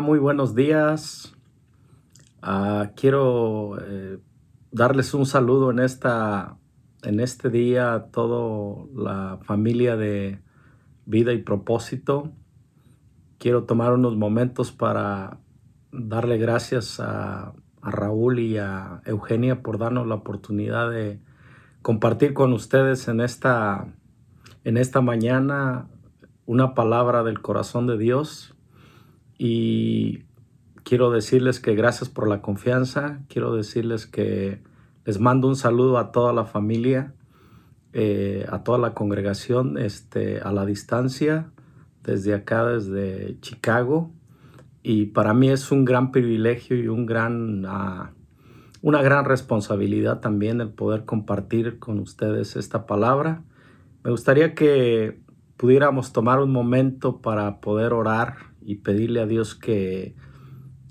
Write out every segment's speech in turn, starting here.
Muy buenos días. Ah, quiero eh, darles un saludo en, esta, en este día a toda la familia de Vida y Propósito. Quiero tomar unos momentos para darle gracias a, a Raúl y a Eugenia por darnos la oportunidad de compartir con ustedes en esta, en esta mañana una palabra del corazón de Dios y quiero decirles que gracias por la confianza, quiero decirles que les mando un saludo a toda la familia, eh, a toda la congregación este, a la distancia, desde acá, desde Chicago. Y para mí es un gran privilegio y un gran, uh, una gran responsabilidad también el poder compartir con ustedes esta palabra. Me gustaría que pudiéramos tomar un momento para poder orar y pedirle a Dios que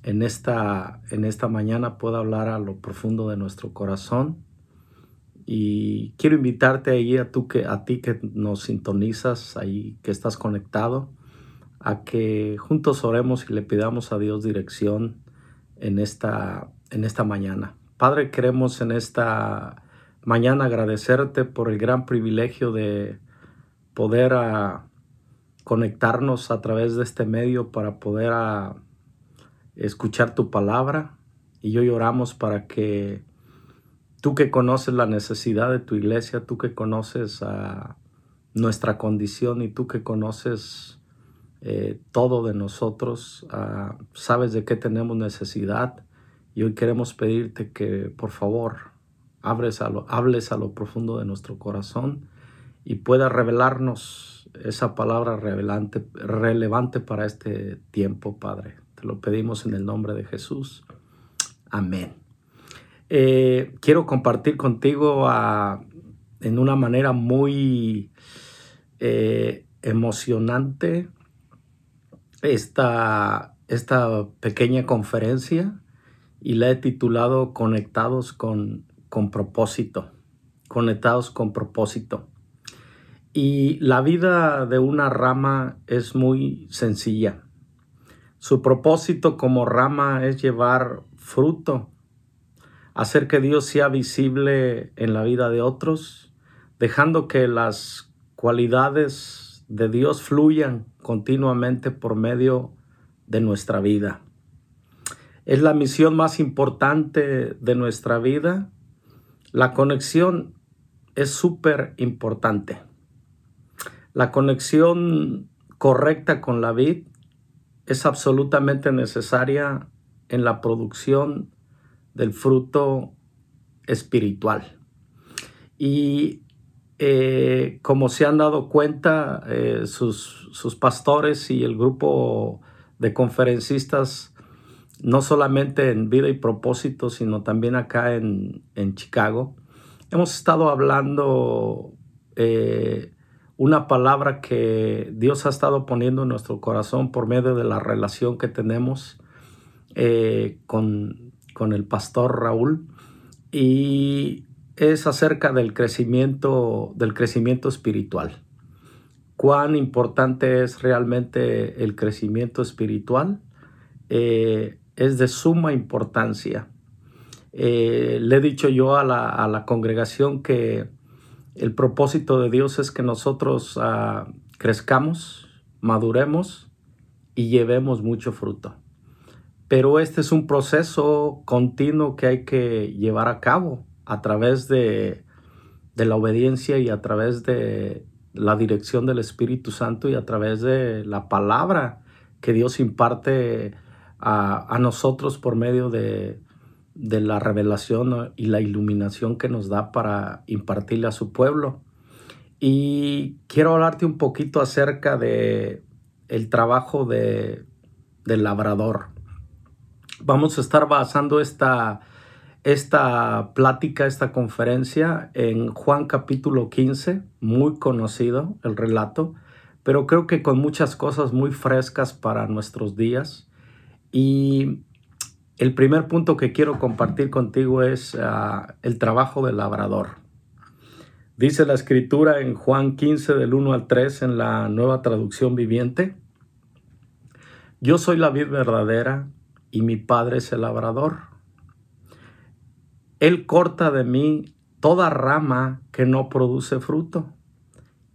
en esta, en esta mañana pueda hablar a lo profundo de nuestro corazón. Y quiero invitarte ahí a, tú que, a ti que nos sintonizas, ahí que estás conectado, a que juntos oremos y le pidamos a Dios dirección en esta, en esta mañana. Padre, queremos en esta mañana agradecerte por el gran privilegio de poder a, conectarnos a través de este medio para poder ah, escuchar tu palabra. Y hoy oramos para que tú que conoces la necesidad de tu iglesia, tú que conoces a nuestra condición y tú que conoces eh, todo de nosotros, ah, sabes de qué tenemos necesidad. Y hoy queremos pedirte que por favor hables a lo, hables a lo profundo de nuestro corazón y puedas revelarnos esa palabra relevante, para este tiempo, Padre. Te lo pedimos en el nombre de Jesús. Amén. Eh, quiero compartir contigo ah, en una manera muy eh, emocionante esta, esta pequeña conferencia y la he titulado Conectados con, con propósito. Conectados con propósito. Y la vida de una rama es muy sencilla. Su propósito como rama es llevar fruto, hacer que Dios sea visible en la vida de otros, dejando que las cualidades de Dios fluyan continuamente por medio de nuestra vida. Es la misión más importante de nuestra vida. La conexión es súper importante. La conexión correcta con la vid es absolutamente necesaria en la producción del fruto espiritual. Y eh, como se han dado cuenta eh, sus, sus, pastores y el grupo de conferencistas, no solamente en vida y propósito, sino también acá en, en Chicago, hemos estado hablando eh, una palabra que Dios ha estado poniendo en nuestro corazón por medio de la relación que tenemos eh, con, con el pastor Raúl y es acerca del crecimiento, del crecimiento espiritual. Cuán importante es realmente el crecimiento espiritual. Eh, es de suma importancia. Eh, le he dicho yo a la, a la congregación que el propósito de Dios es que nosotros ah, crezcamos, maduremos y llevemos mucho fruto. Pero este es un proceso continuo que hay que llevar a cabo a través de, la obediencia y a través de la dirección del Espíritu Santo y a través de la palabra que Dios imparte a nosotros por medio de, de la revelación y la iluminación que nos da para impartirle a su pueblo. Y quiero hablarte un poquito acerca de el trabajo de, del labrador. Vamos a estar basando esta, esta plática, esta conferencia en Juan capítulo 15, muy conocido el relato, pero creo que con muchas cosas muy frescas para nuestros días. Y el primer punto que quiero compartir contigo es ah, el trabajo del labrador. Dice la escritura en Juan 15 del 1 al 3 en la nueva traducción viviente. Yo soy la vid verdadera y mi Padre es el labrador. Él corta de mí toda rama que no produce fruto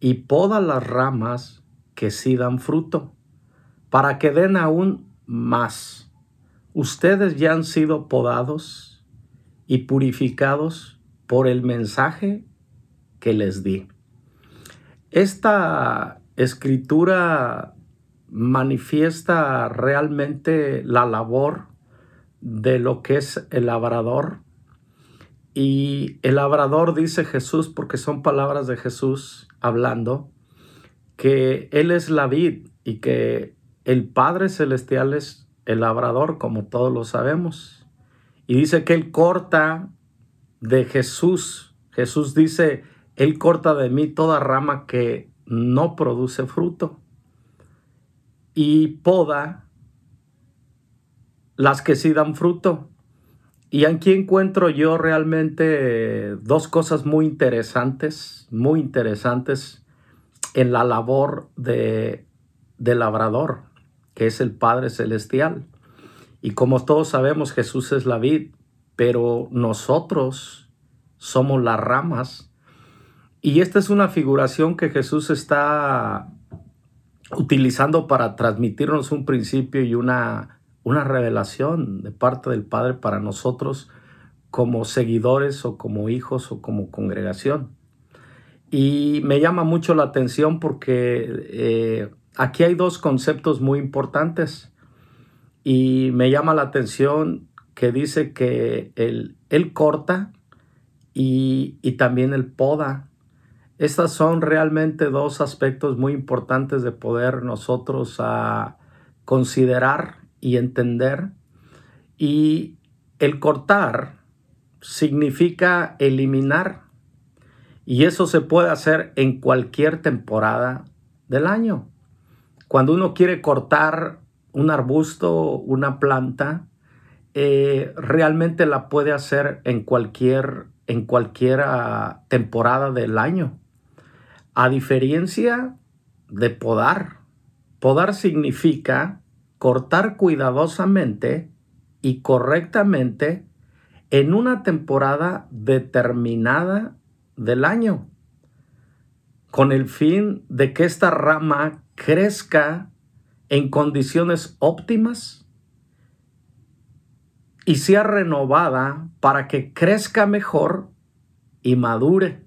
y poda las ramas que sí dan fruto, para que den aún más. Ustedes ya han sido podados y purificados por el mensaje que les di. Esta escritura manifiesta realmente la labor de lo que es el labrador. Y el labrador dice Jesús, porque son palabras de Jesús hablando, que Él es la vid y que el Padre Celestial es el labrador, como todos lo sabemos. Y dice que Él corta de Jesús. Jesús dice, Él corta de mí toda rama que no produce fruto y poda las que sí dan fruto. Y aquí encuentro yo realmente dos cosas muy interesantes, muy interesantes en la labor de, de labrador, que es el Padre Celestial. Y como todos sabemos, Jesús es la vid, pero nosotros somos las ramas. Y esta es una figuración que Jesús está utilizando para transmitirnos un principio y una, una revelación de parte del Padre para nosotros como seguidores o como hijos o como congregación. Y me llama mucho la atención porque eh, aquí hay dos conceptos muy importantes y me llama la atención que dice que él, él corta y, y también el poda. Estas son realmente dos aspectos muy importantes de poder nosotros a ah, considerar y entender. Y el cortar significa eliminar. Y eso se puede hacer en cualquier temporada del año. Cuando uno quiere cortar un arbusto, una planta, eh, realmente la puede hacer en cualquier, en cualquier temporada del año. A diferencia de podar, podar significa cortar cuidadosamente y correctamente en una temporada determinada del año, con el fin de que esta rama crezca en condiciones óptimas y sea renovada para que crezca mejor y madure.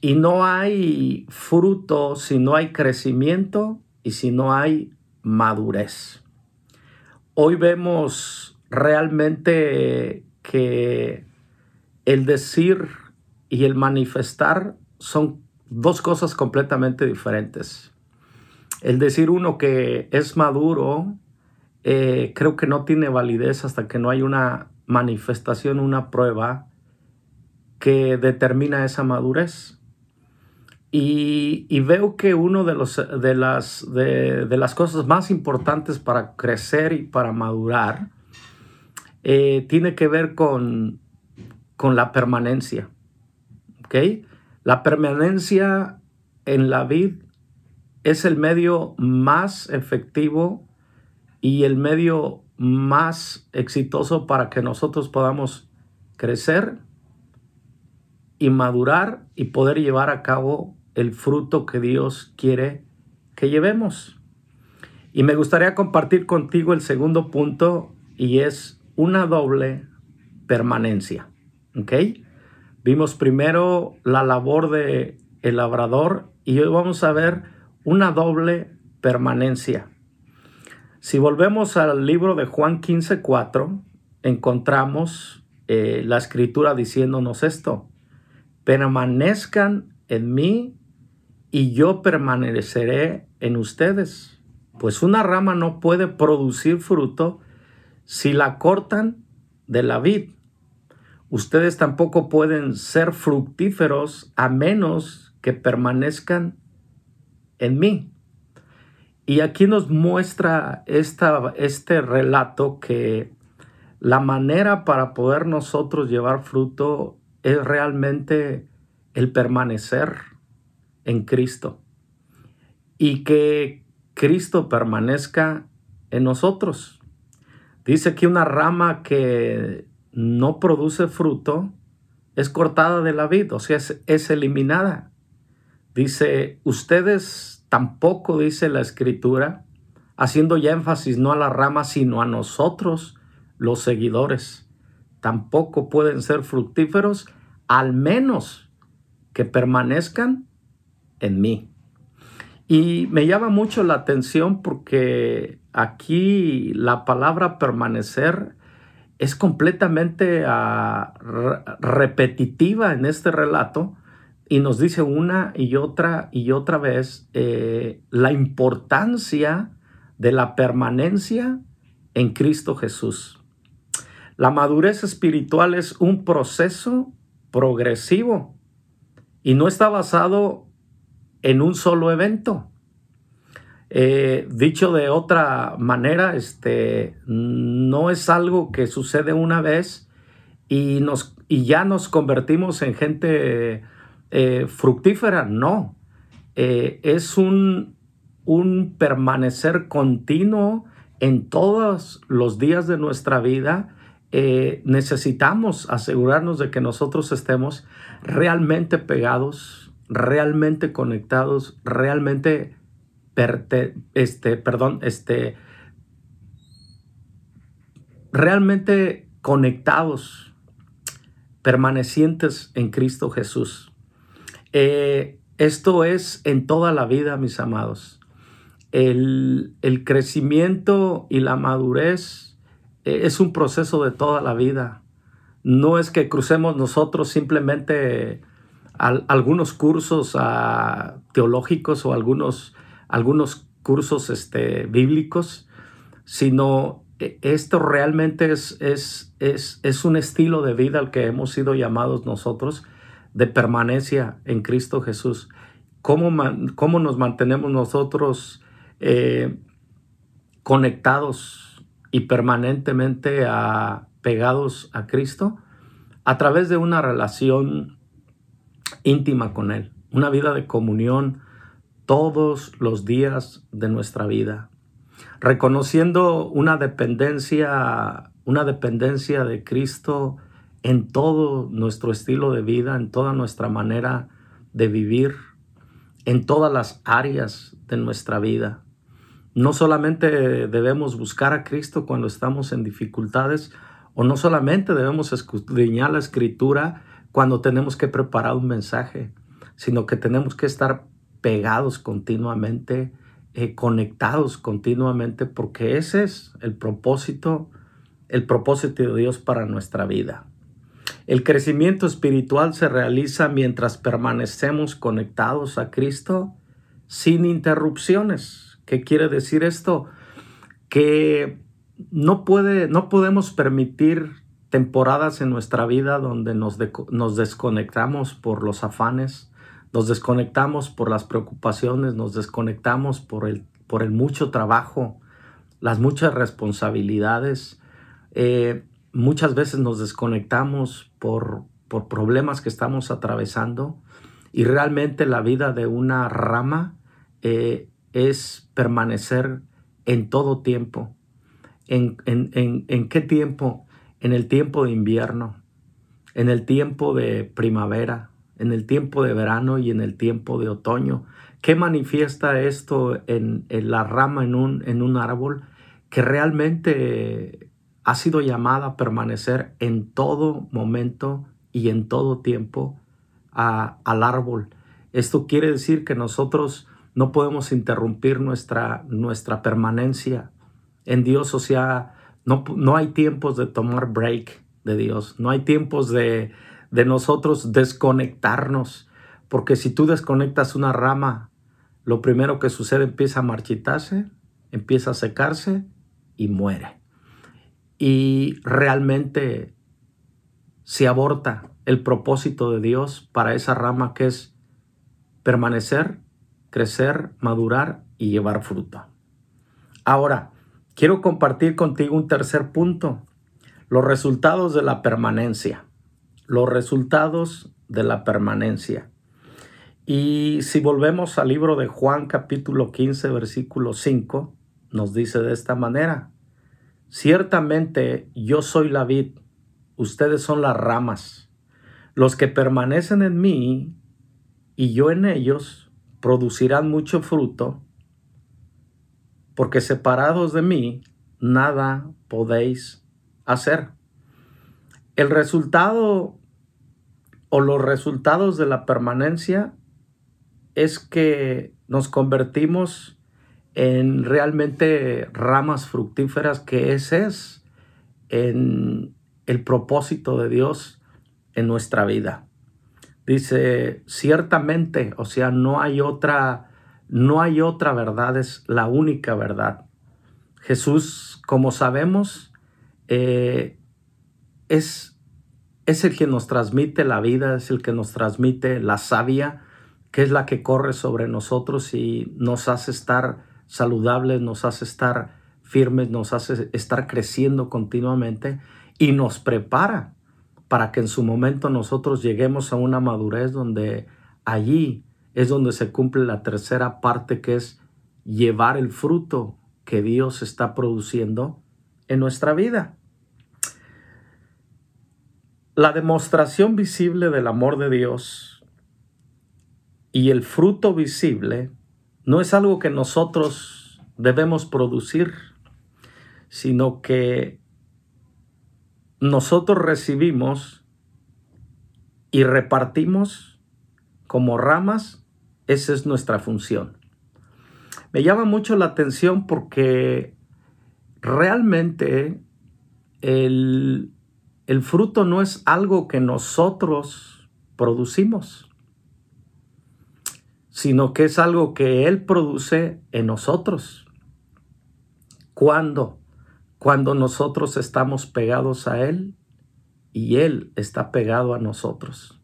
Y no hay fruto si no hay crecimiento y si no hay madurez. Hoy vemos realmente que el decir y el manifestar son dos cosas completamente diferentes. El decir uno que es maduro, eh, creo que no tiene validez hasta que no hay una manifestación, una prueba que determina esa madurez. Y, veo que una de, de, las, de, las cosas más importantes para crecer y para madurar eh, tiene que ver con, con la permanencia. La permanencia en la vida es el medio más efectivo y el medio más exitoso para que nosotros podamos crecer y madurar y poder llevar a cabo el fruto que Dios quiere que llevemos. Y me gustaría compartir contigo el segundo punto y es una doble permanencia. ¿Ok? Vimos primero la labor de el labrador y hoy vamos a ver una doble permanencia. Si volvemos al libro de Juan 15:4, encontramos eh, la escritura diciéndonos esto: permanezcan en mí y yo permaneceré en ustedes. Pues una rama no puede producir fruto si la cortan de la vid. Ustedes tampoco pueden ser fructíferos a menos que permanezcan en mí. Y aquí nos muestra esta, este relato que la manera para poder nosotros llevar fruto es realmente el permanecer en Cristo. Y que, Cristo permanezca en nosotros. Dice que una rama que no produce fruto es cortada de la vid, o sea, es, es eliminada. Dice, ustedes tampoco, dice la escritura, haciendo ya énfasis no a la rama, sino a nosotros, los seguidores. Tampoco pueden ser fructíferos, al menos que permanezcan en mí. Y me llama mucho la atención porque aquí la palabra permanecer es completamente ah, repetitiva en este relato y nos dice una y otra y otra vez eh, la importancia de la permanencia en Cristo Jesús. La madurez espiritual es un proceso progresivo y no está basado en un solo evento. Eh, dicho de otra manera, este, no es algo que sucede una vez y, nos, y ya nos convertimos en gente eh, fructífera. No, eh, es un, un permanecer continuo en todos los días de nuestra vida. necesitamos asegurarnos de que nosotros estemos realmente pegados realmente conectados, realmente, este, perdón, este, realmente conectados, permanecientes en Cristo Jesús. Eh, esto es en toda la vida, mis amados. El, el crecimiento y la madurez eh, es un proceso de toda la vida. No es que crucemos nosotros simplemente algunos cursos ah, teológicos o algunos, algunos cursos este, bíblicos, sino e, esto realmente es, es, es, es, un estilo de vida al que hemos sido llamados nosotros de permanencia en Cristo Jesús. ¿Cómo, cómo nos mantenemos nosotros eh, conectados y permanentemente pegados a Cristo? A través de una relación íntima con Él, una vida de comunión todos los días de nuestra vida, reconociendo una dependencia, una dependencia de Cristo en todo nuestro estilo de vida, en toda nuestra manera de vivir, en todas las áreas de nuestra vida. No solamente debemos buscar a Cristo cuando estamos en dificultades, o no solamente debemos escudriñar la escritura cuando tenemos que preparar un mensaje, sino que tenemos que estar pegados continuamente, eh, conectados continuamente, porque ese es el propósito, el propósito de Dios para nuestra vida. El crecimiento espiritual se realiza mientras permanecemos conectados a Cristo sin interrupciones. ¿Qué quiere decir esto? Que no, puede, no podemos permitir temporadas en nuestra vida donde nos, desconectamos por los afanes, nos desconectamos por las preocupaciones, nos desconectamos por el, por el mucho trabajo, las muchas responsabilidades. Eh, muchas veces nos desconectamos por, por problemas que estamos atravesando y realmente la vida de una rama eh, es permanecer en todo tiempo. ¿En, en, en, en qué tiempo? en el tiempo de invierno, en el tiempo de primavera, en el tiempo de verano y en el tiempo de otoño. ¿Qué manifiesta esto en, la rama en un, en un árbol? Que realmente ha sido llamada a permanecer en todo momento y en todo tiempo al árbol. Esto quiere decir que nosotros no podemos interrumpir nuestra, nuestra permanencia en Dios, o sea, no, hay tiempos de tomar break de Dios. No hay tiempos de, de nosotros desconectarnos. Porque si tú desconectas una rama, lo primero que sucede empieza a marchitarse, empieza a secarse y muere. Y realmente se aborta el propósito de Dios para esa rama que es permanecer, crecer, madurar y llevar fruto. Ahora, quiero compartir contigo un tercer punto, los resultados de la permanencia, los resultados de la permanencia. Y si volvemos al libro de Juan capítulo 15 versículo 5, nos dice de esta manera, ciertamente yo soy la vid, ustedes son las ramas, los que permanecen en mí y yo en ellos producirán mucho fruto, porque separados de mí nada podéis hacer. El resultado o los resultados de la permanencia es que nos convertimos en realmente ramas fructíferas, que ese es en el propósito de Dios en nuestra vida. Dice, ciertamente, o sea, no hay otra, no hay otra verdad, es la única verdad. Jesús, como sabemos, eh, es, es el que nos transmite la vida, es el que nos transmite la savia, que es la que corre sobre nosotros y nos hace estar saludables, nos hace estar firmes, nos hace estar creciendo continuamente y nos prepara para que en su momento nosotros lleguemos a una madurez donde allí es donde se cumple la tercera parte que es llevar el fruto que Dios está produciendo en nuestra vida. La demostración visible del amor de Dios y el fruto visible no es algo que nosotros debemos producir, sino que nosotros recibimos y repartimos como ramas, esa es nuestra función. Me llama mucho la atención porque realmente el, el fruto no es algo que nosotros producimos, sino que es algo que Él produce en nosotros. ¿Cuándo? Cuando nosotros estamos pegados a Él y Él está pegado a nosotros.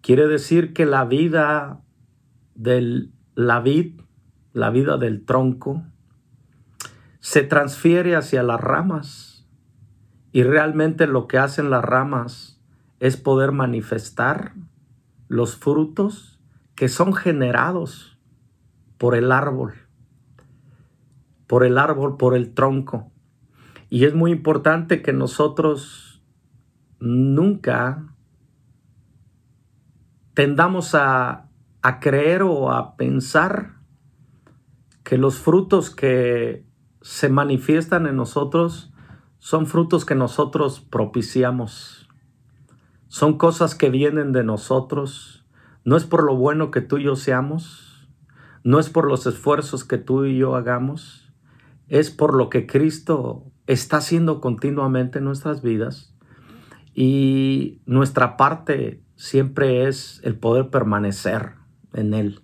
Quiere decir que la vida del la vid la vida del tronco, se transfiere hacia las ramas y realmente lo que hacen las ramas es poder manifestar los frutos que son generados por el árbol, por el árbol, por el tronco. Y es muy importante que nosotros nunca tendamos a, a creer o a pensar que los frutos que se manifiestan en nosotros son frutos que nosotros propiciamos. Son cosas que vienen de nosotros. No es por lo bueno que tú y yo seamos. No es por los esfuerzos que tú y yo hagamos. Es por lo que Cristo está haciendo continuamente en nuestras vidas. Y nuestra parte siempre es el poder permanecer en Él.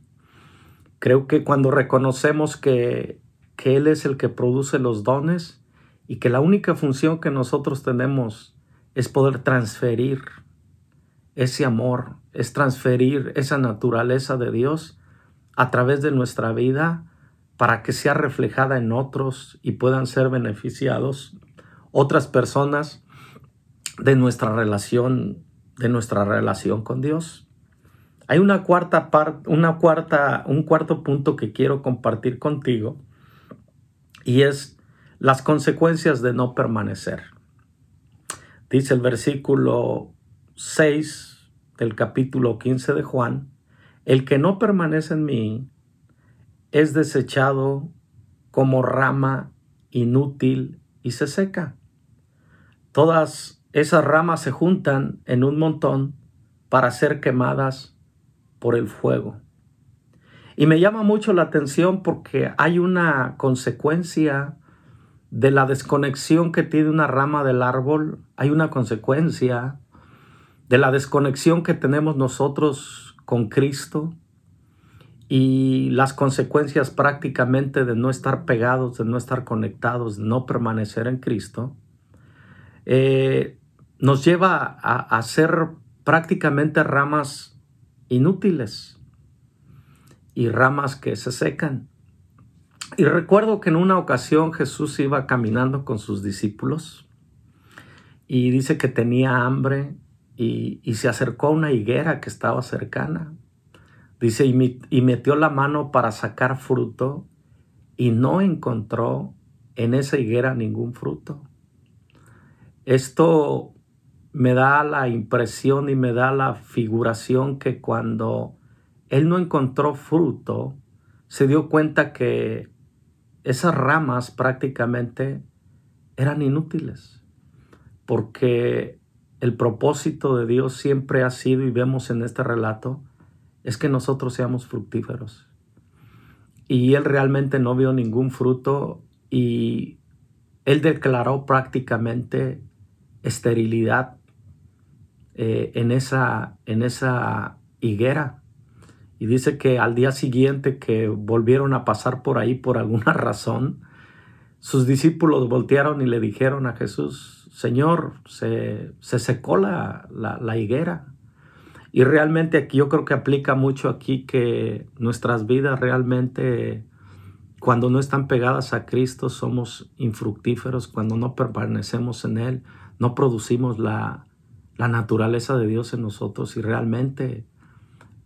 Creo que cuando reconocemos que, que Él es el que produce los dones y que la única función que nosotros tenemos es poder transferir ese amor, es transferir esa naturaleza de Dios a través de nuestra vida para que sea reflejada en otros y puedan ser beneficiados otras personas de nuestra relación, de nuestra relación con Dios. Hay una cuarta parte, una cuarta, un cuarto punto que quiero compartir contigo y es las consecuencias de no permanecer. Dice el versículo 6 del capítulo 15 de Juan, el que no permanece en mí es desechado como rama inútil y se seca. Todas esas ramas se juntan en un montón para ser quemadas por el fuego. Y me llama mucho la atención porque hay una consecuencia de la desconexión que tiene una rama del árbol, hay una consecuencia de la desconexión que tenemos nosotros con Cristo y las consecuencias prácticamente de no estar pegados, de no estar conectados, no permanecer en Cristo, eh, nos lleva a ser prácticamente ramas inútiles y ramas que se secan. Y recuerdo que en una ocasión Jesús iba caminando con sus discípulos y dice que tenía hambre y, se acercó a una higuera que estaba cercana. Dice, y metió la mano para sacar fruto y no encontró en esa higuera ningún fruto. Esto me da la impresión y me da la figuración que cuando él no encontró fruto, se dio cuenta que esas ramas prácticamente eran inútiles, porque el propósito de Dios siempre ha sido, y vemos en este relato, es que nosotros seamos fructíferos. Y él realmente no vio ningún fruto y él declaró prácticamente esterilidad eh, en, esa, en esa higuera. Y dice que al día siguiente que volvieron a pasar por ahí por alguna razón, sus discípulos voltearon y le dijeron a Jesús, Señor, se, secó la, la higuera. Y realmente aquí yo creo que aplica mucho aquí que nuestras vidas realmente, cuando no están pegadas a Cristo, somos infructíferos, cuando no permanecemos en Él, no producimos la, la naturaleza de Dios en nosotros y realmente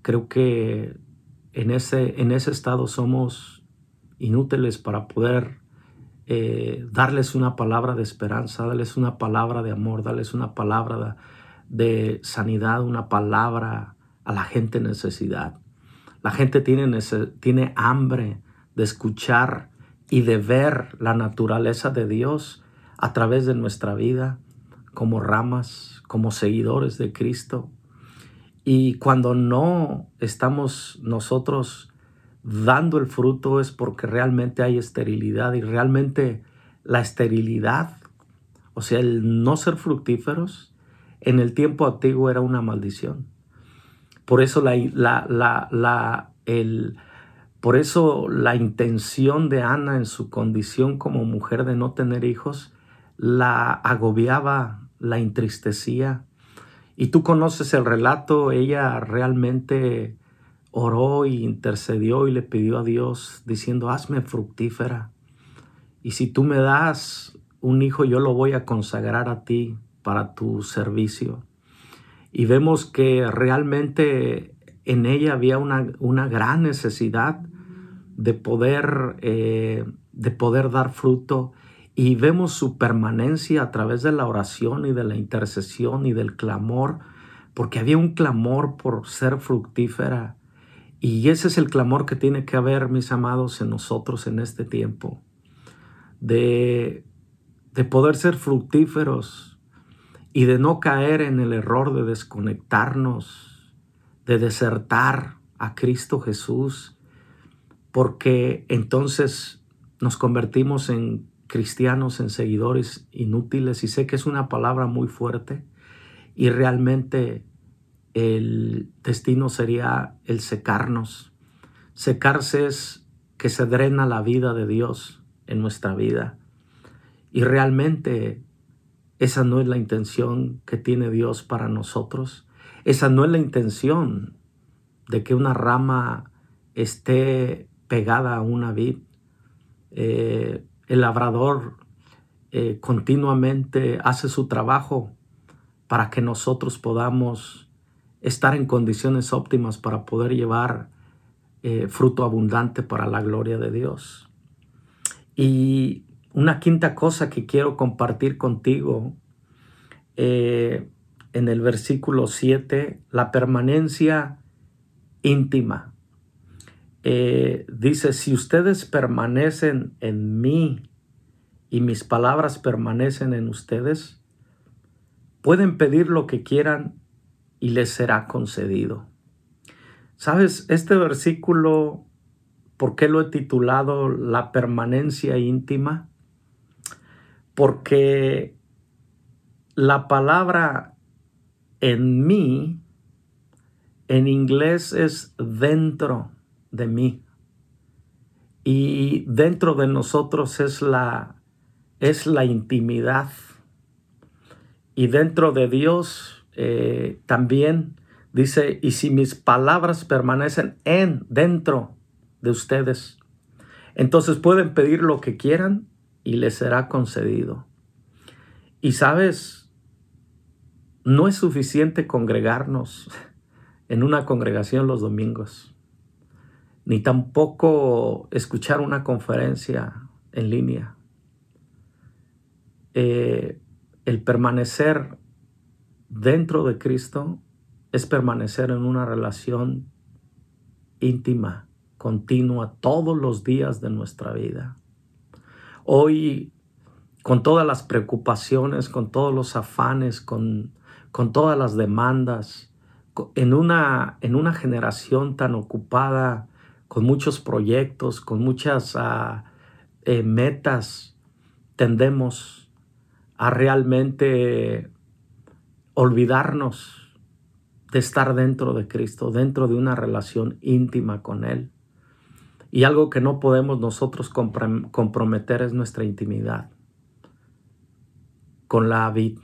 creo que en ese, en ese estado somos inútiles para poder eh, darles una palabra de esperanza, darles una palabra de amor, darles una palabra de sanidad, una palabra a la gente en necesidad. La gente tiene, tiene hambre de escuchar y de ver la naturaleza de Dios a través de nuestra vida como ramas, como seguidores de Cristo. Y cuando no estamos nosotros dando el fruto es porque realmente hay esterilidad y realmente la esterilidad, o sea, el no ser fructíferos, en el tiempo antiguo era una maldición. Por eso la, la, la, el, por eso la intención de Ana en su condición como mujer de no tener hijos la agobiaba, la entristecía. Y tú conoces el relato, ella realmente oró y intercedió y le pidió a Dios diciendo, hazme fructífera. Y si tú me das un hijo, yo lo voy a consagrar a ti para tu servicio. Y vemos que realmente en ella había una, una gran necesidad de poder, eh, de poder dar fruto y vemos su permanencia a través de la oración y de la intercesión y del clamor, porque había un clamor por ser fructífera. Y ese es el clamor que tiene que haber, mis amados, en nosotros en este tiempo, de, de poder ser fructíferos, y de no caer en el error de desconectarnos, de desertar a Cristo Jesús, porque entonces nos convertimos en cristianos, en seguidores inútiles, y sé que es una palabra muy fuerte, y realmente el destino sería el secarnos. Secarse es que se drena la vida de Dios en nuestra vida. Y realmente esa no es la intención que tiene Dios para nosotros. Esa no es la intención de que una rama esté pegada a una vid. Eh, el labrador eh, continuamente hace su trabajo para que nosotros podamos estar en condiciones óptimas para poder llevar eh, fruto abundante para la gloria de Dios. Y una quinta cosa que quiero compartir contigo eh, en el versículo 7, la permanencia íntima. Eh, dice, si ustedes permanecen en mí y mis palabras permanecen en ustedes, pueden pedir lo que quieran y les será concedido. Sabes, este versículo, ¿por qué lo he titulado La permanencia íntima? porque la palabra en mí, en inglés es dentro de mí. Y dentro de nosotros es la, es la intimidad. Y dentro de Dios eh, también dice, y si mis palabras permanecen en, dentro de ustedes, entonces pueden pedir lo que quieran y le será concedido. Y sabes, no es suficiente congregarnos en una congregación los domingos. ni tampoco escuchar una conferencia en línea. Eh, el permanecer dentro de Cristo es permanecer en una relación íntima, continua, todos los días de nuestra vida. Hoy, con todas las preocupaciones, con todos los afanes, con, con todas las demandas, en una, en una generación tan ocupada, con muchos proyectos, con muchas ah, eh, metas, tendemos a realmente olvidarnos de estar dentro de Cristo, dentro de una relación íntima con Él. Y algo que no podemos nosotros comprometer es nuestra intimidad con la vid.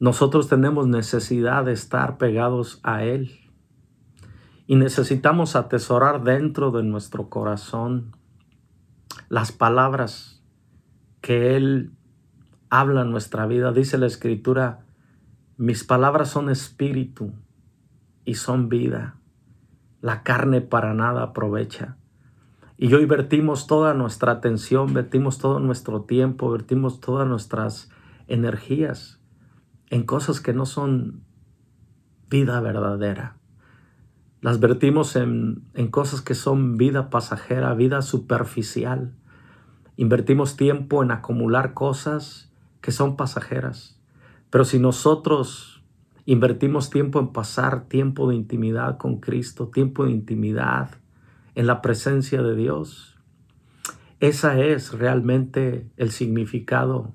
Nosotros tenemos necesidad de estar pegados a Él y necesitamos atesorar dentro de nuestro corazón las palabras que Él habla en nuestra vida. Dice la Escritura, mis palabras son espíritu y son vida. La carne para nada aprovecha. Y hoy vertimos toda nuestra atención, vertimos todo nuestro tiempo, vertimos todas nuestras energías en cosas que no son vida verdadera. Las vertimos en, en cosas que son vida pasajera, vida superficial. Invertimos tiempo en acumular cosas que son pasajeras. Pero si nosotros invertimos tiempo en pasar tiempo de intimidad con Cristo, tiempo de intimidad en la presencia de Dios, esa es realmente el significado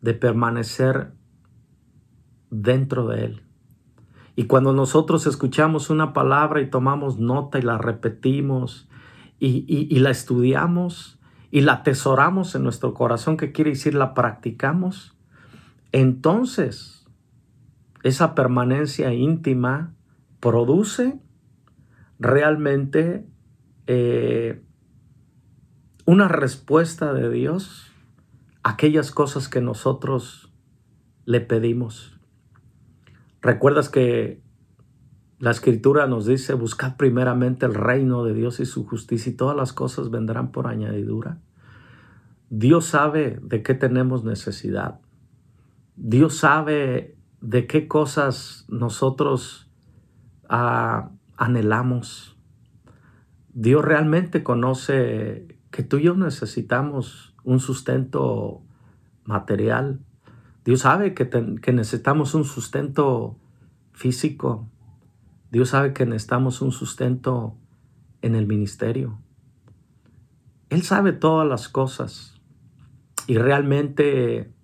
de permanecer dentro de Él. Y cuando nosotros escuchamos una palabra y tomamos nota y la repetimos y, y la estudiamos y la atesoramos en nuestro corazón, que quiere decir la practicamos, entonces esa permanencia íntima produce realmente eh, una respuesta de Dios a aquellas cosas que nosotros le pedimos. ¿Recuerdas que la escritura nos dice, buscad primeramente el reino de Dios y su justicia y todas las cosas vendrán por añadidura? Dios sabe de qué tenemos necesidad. Dios sabe de qué cosas nosotros ah, anhelamos. Dios realmente conoce que tú y yo necesitamos un sustento material. Dios sabe que, que necesitamos un sustento físico. Dios sabe que necesitamos un sustento en el ministerio. Él sabe todas las cosas. Y realmente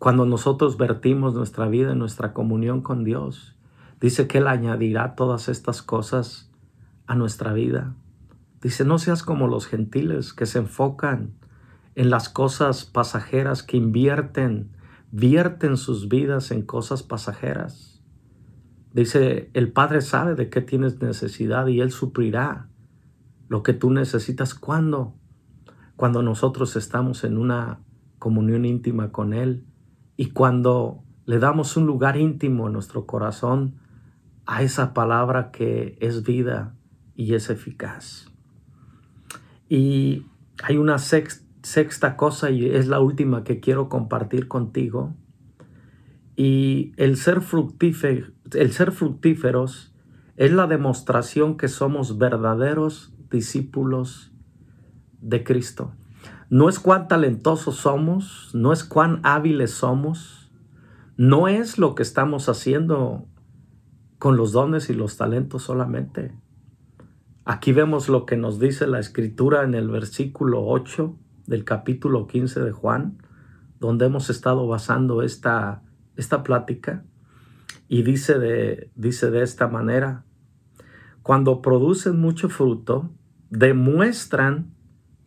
cuando nosotros vertimos nuestra vida en nuestra comunión con Dios, dice que Él añadirá todas estas cosas a nuestra vida. Dice, no seas como los gentiles que se enfocan en las cosas pasajeras, que invierten, vierten sus vidas en cosas pasajeras. Dice, el Padre sabe de qué tienes necesidad y Él suplirá lo que tú necesitas. ¿Cuándo? Cuando nosotros estamos en una comunión íntima con Él y cuando le damos un lugar íntimo en nuestro corazón a esa palabra que es vida y es eficaz. Y hay una sexta cosa y es la última que quiero compartir contigo. Y el ser, el ser fructíferos es la demostración que somos verdaderos discípulos de Cristo. No es cuán talentosos somos, no es cuán hábiles somos, no es lo que estamos haciendo con los dones y los talentos solamente. Aquí vemos lo que nos dice la escritura en el versículo 8 del capítulo 15 de Juan, donde hemos estado basando esta, esta plática. Y dice de, dice de esta manera, cuando producen mucho fruto, demuestran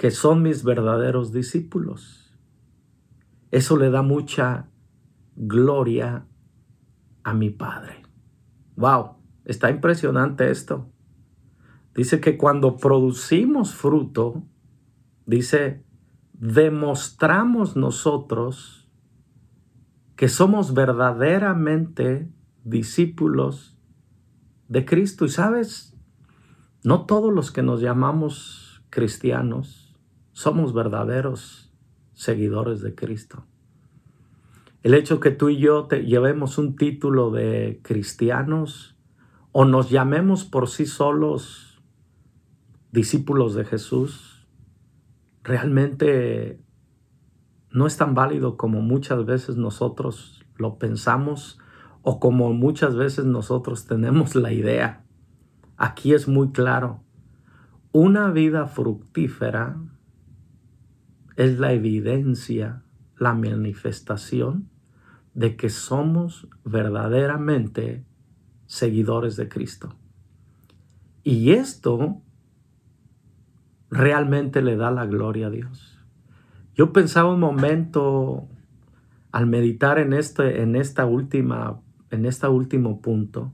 que son mis verdaderos discípulos. Eso le da mucha gloria a mi Padre. Wow, está impresionante esto. Dice que cuando producimos fruto, dice, demostramos nosotros que somos verdaderamente discípulos de Cristo. Y sabes, no todos los que nos llamamos cristianos somos verdaderos seguidores de Cristo. El hecho que tú y yo te llevemos un título de cristianos o nos llamemos por sí solos discípulos de Jesús, realmente no es tan válido como muchas veces nosotros lo pensamos o como muchas veces nosotros tenemos la idea. Aquí es muy claro. Una vida fructífera es la evidencia, la manifestación de que somos verdaderamente seguidores de Cristo. Y esto realmente le da la gloria a Dios. Yo pensaba un momento al meditar en este, en esta última, en este último punto,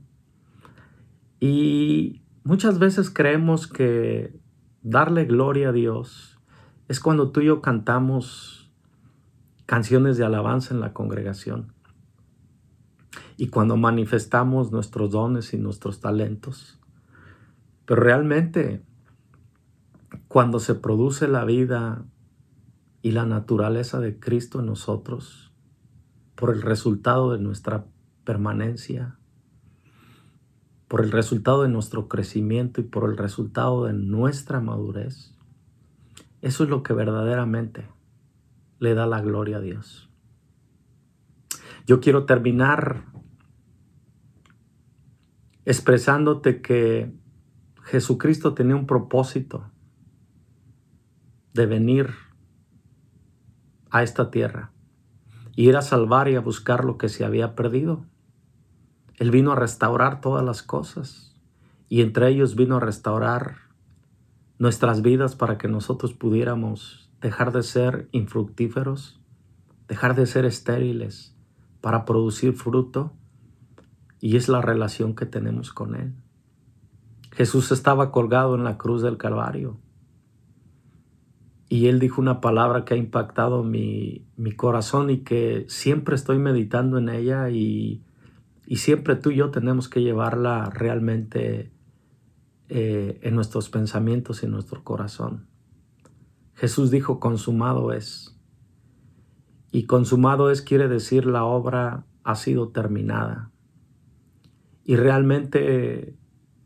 y muchas veces creemos que darle gloria a Dios es cuando tú y yo cantamos canciones de alabanza en la congregación y cuando manifestamos nuestros dones y nuestros talentos. Pero realmente, cuando se produce la vida y la naturaleza de Cristo en nosotros, por el resultado de nuestra permanencia, por el resultado de nuestro crecimiento y por el resultado de nuestra madurez, eso es lo que verdaderamente le da la gloria a Dios. Yo quiero terminar expresándote que Jesucristo tenía un propósito de venir a esta tierra, ir a salvar y a buscar lo que se había perdido. Él vino a restaurar todas las cosas y entre ellos vino a restaurar nuestras vidas para que nosotros pudiéramos dejar de ser infructíferos, dejar de ser estériles para producir fruto y es la relación que tenemos con Él. Jesús estaba colgado en la cruz del Calvario y Él dijo una palabra que ha impactado mi, mi corazón y que siempre estoy meditando en ella y y siempre tú y yo tenemos que llevarla realmente eh, en nuestros pensamientos y en nuestro corazón. Jesús dijo, consumado es. Y consumado es quiere decir la obra ha sido terminada. Y realmente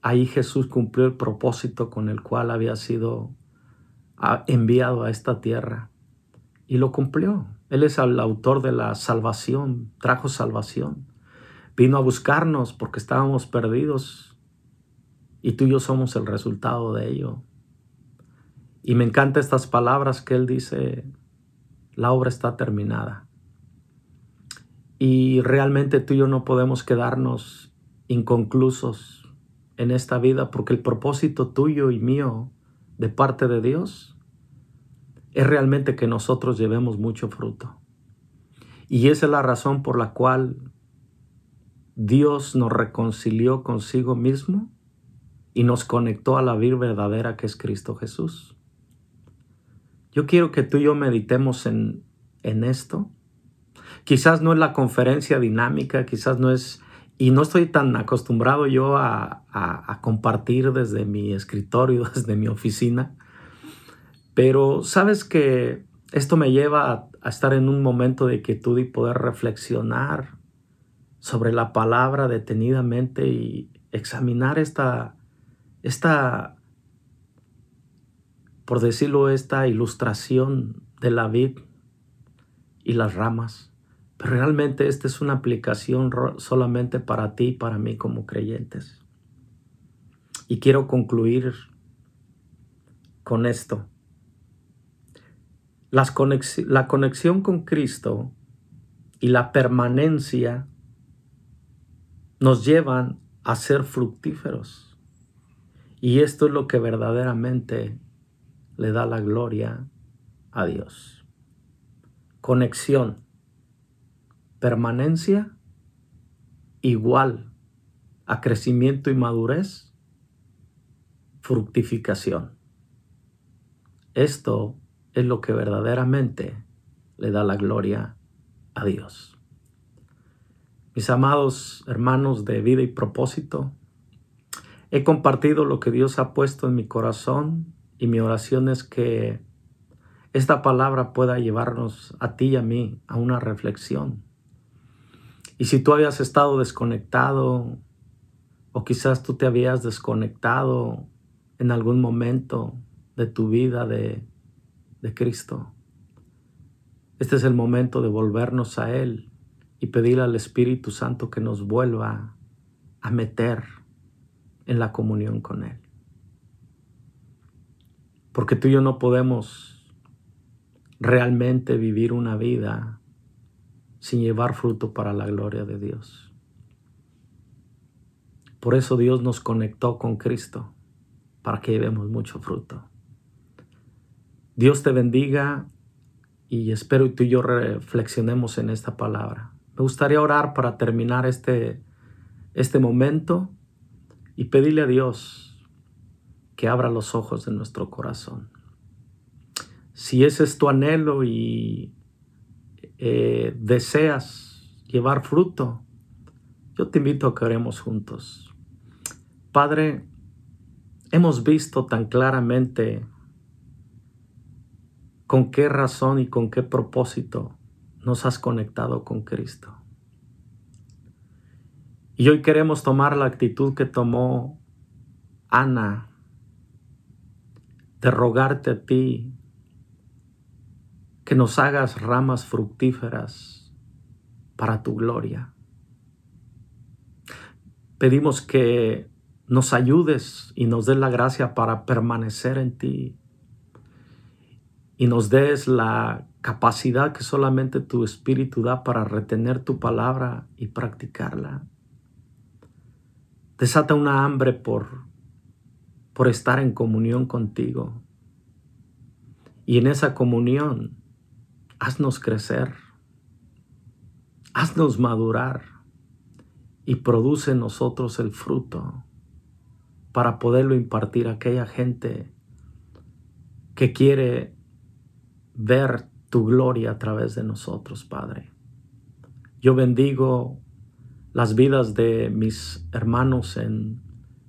ahí Jesús cumplió el propósito con el cual había sido ah, enviado a esta tierra. Y lo cumplió. Él es el autor de la salvación, trajo salvación. Vino a buscarnos porque estábamos perdidos y tú y yo somos el resultado de ello. Y me encantan estas palabras que él dice, la obra está terminada. Y realmente tú y yo no podemos quedarnos inconclusos en esta vida porque el propósito tuyo y mío de parte de Dios es realmente que nosotros llevemos mucho fruto. Y esa es la razón por la cual Dios nos reconcilió consigo mismo y nos conectó a la vida verdadera que es Cristo Jesús. Yo quiero que tú y yo meditemos en, en esto. Quizás no es la conferencia dinámica, quizás no es, y no estoy tan acostumbrado yo a, a compartir desde mi escritorio, desde mi oficina, pero sabes que esto me lleva a, a estar en un momento de quietud y poder reflexionar sobre la palabra detenidamente y examinar esta, esta, por decirlo, esta ilustración de la vid y las ramas. Pero realmente esta es una aplicación solamente para ti y para mí como creyentes. Y quiero concluir con esto. la conexión con Cristo y la permanencia nos llevan a ser fructíferos. Y esto es lo que verdaderamente le da la gloria a Dios. Conexión, permanencia igual a crecimiento y madurez, fructificación. Esto es lo que verdaderamente le da la gloria a Dios. Mis amados hermanos de vida y propósito, He compartido lo que Dios ha puesto en mi corazón y mi oración es que esta palabra pueda llevarnos a ti y a mí a una reflexión. Y si tú habías estado desconectado o quizás tú te habías desconectado en algún momento de tu vida de, de Cristo, este es el momento de volvernos a Él y pedir al Espíritu Santo que nos vuelva a meter en la comunión con Él. Porque tú y yo no podemos realmente vivir una vida sin llevar fruto para la gloria de Dios. Por eso Dios nos conectó con Cristo, para que llevemos mucho fruto. Dios te bendiga y espero tú y yo reflexionemos en esta palabra. Me gustaría orar para terminar este, este momento y pedirle a Dios que abra los ojos de nuestro corazón. Si ese es tu anhelo y eh, deseas llevar fruto, yo te invito a que oremos juntos. Padre, hemos visto tan claramente con qué razón y con qué propósito nos has conectado con Cristo. Y hoy queremos tomar la actitud que tomó Ana de rogarte a ti que nos hagas ramas fructíferas para tu gloria. Pedimos que nos ayudes y nos des la gracia para permanecer en ti y nos des la capacidad que solamente tu espíritu da para retener tu palabra y practicarla. Desata una hambre por, por estar en comunión contigo. Y en esa comunión, haznos crecer, haznos madurar y produce en nosotros el fruto para poderlo impartir a aquella gente que quiere ver tu gloria a través de nosotros, Padre. Yo bendigo las vidas de mis hermanos en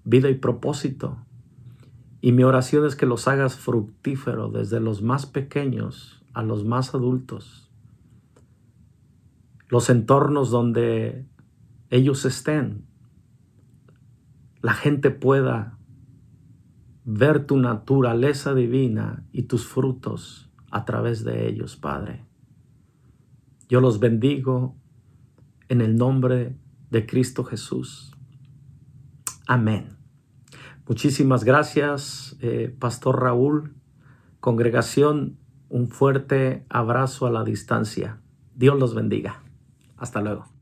vida y propósito. Y mi oración es que los hagas fructífero desde los más pequeños a los más adultos. Los entornos donde ellos estén, la gente pueda ver tu naturaleza divina y tus frutos a través de ellos, Padre. Yo los bendigo en el nombre de Cristo Jesús. Amén. Muchísimas gracias, eh, Pastor Raúl. Congregación, un fuerte abrazo a la distancia. Dios los bendiga. Hasta luego.